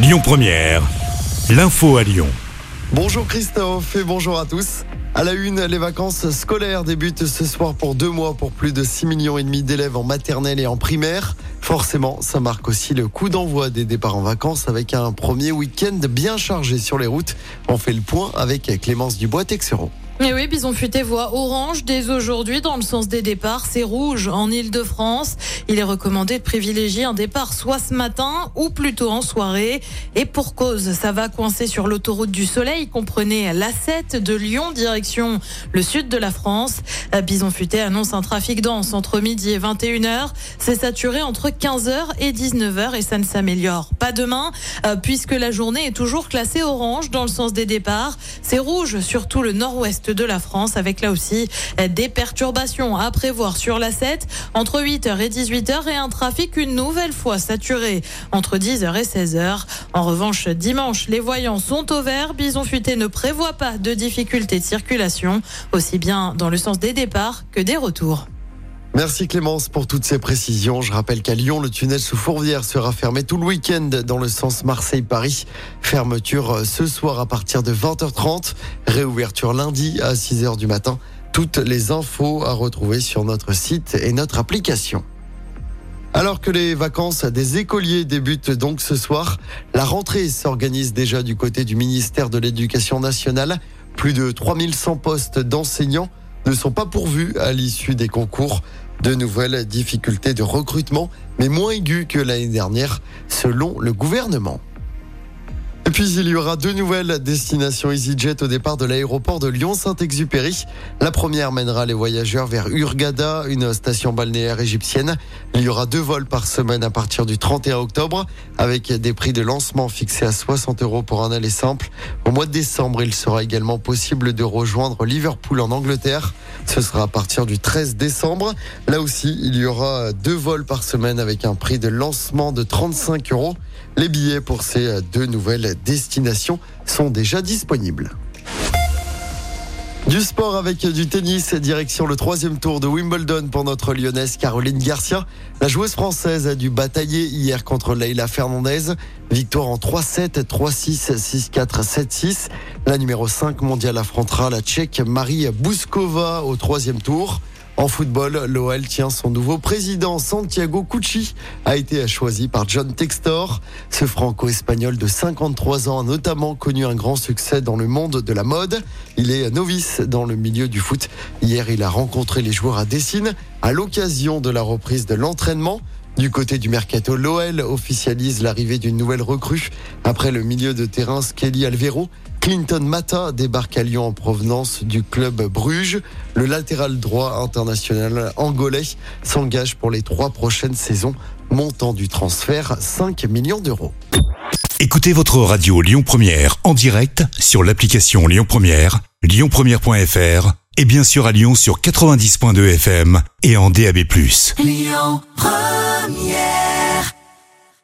Lyon Première, l'info à Lyon. Bonjour Christophe et bonjour à tous. À la une, les vacances scolaires débutent ce soir pour deux mois pour plus de 6 millions d'élèves en maternelle et en primaire. Forcément, ça marque aussi le coup d'envoi des départs en vacances avec un premier week-end bien chargé sur les routes. On fait le point avec Clémence Dubois-Texeron. Et oui, Bison Futé voit orange dès aujourd'hui dans le sens des départs. C'est rouge en Ile-de-France. Il est recommandé de privilégier un départ soit ce matin ou plutôt en soirée. Et pour cause, ça va coincer sur l'autoroute du Soleil. Comprenez l'A7 de Lyon, direction le sud de la France. Bison Futé annonce un trafic dense entre midi et 21h. C'est saturé entre 15h et 19h et ça ne s'améliore pas demain euh, puisque la journée est toujours classée orange dans le sens des départs. C'est rouge sur tout le nord-ouest de la France avec là aussi des perturbations à prévoir sur la 7 entre 8h et 18h et un trafic une nouvelle fois saturé entre 10h et 16h. En revanche, dimanche, les voyants sont au vert. Bison Futé ne prévoit pas de difficultés de circulation, aussi bien dans le sens des départs que des retours. Merci Clémence pour toutes ces précisions. Je rappelle qu'à Lyon, le tunnel sous Fourvière sera fermé tout le week-end dans le sens Marseille-Paris. Fermeture euh, ce soir à partir de 20h30. Réouverture lundi à 6h du matin. Toutes les infos à retrouver sur notre site et notre application. Alors que les vacances des écoliers débutent donc ce soir, la rentrée s'organise déjà du côté du ministère de l'Éducation nationale. Plus de 3100 postes d'enseignants ne sont pas pourvus à l'issue des concours. De nouvelles difficultés de recrutement, mais moins aiguës que l'année dernière, selon le gouvernement. Puis il y aura deux nouvelles destinations EasyJet au départ de l'aéroport de Lyon-Saint-Exupéry. La première mènera les voyageurs vers Urgada, une station balnéaire égyptienne. Il y aura deux vols par semaine à partir du 31 octobre, avec des prix de lancement fixés à 60 euros pour un aller simple. Au mois de décembre, il sera également possible de rejoindre Liverpool en Angleterre. Ce sera à partir du 13 décembre. Là aussi, il y aura deux vols par semaine avec un prix de lancement de 35 euros. Les billets pour ces deux nouvelles destinations sont déjà disponibles. Du sport avec du tennis, direction le troisième tour de Wimbledon pour notre lyonnaise Caroline Garcia. La joueuse française a dû batailler hier contre Leila Fernandez. Victoire en 3-7, 3-6, 6-4, 7-6. La numéro 5 mondiale affrontera la tchèque Marie Bouskova au troisième tour. En football, l'OL tient son nouveau président. Santiago Cucci a été choisi par John Textor. Ce franco-espagnol de 53 ans a notamment connu un grand succès dans le monde de la mode. Il est novice dans le milieu du foot. Hier, il a rencontré les joueurs à Dessine à l'occasion de la reprise de l'entraînement. Du côté du mercato, l'OL officialise l'arrivée d'une nouvelle recrue après le milieu de terrain Skelly Alvero. Clinton Mata débarque à Lyon en provenance du club Bruges. Le latéral droit international angolais s'engage pour les trois prochaines saisons. Montant du transfert 5 millions d'euros. Écoutez votre radio Lyon Première en direct sur l'application Lyon Première, lyonpremière.fr et bien sûr à Lyon sur 90.2 FM et en DAB+. Lyon Première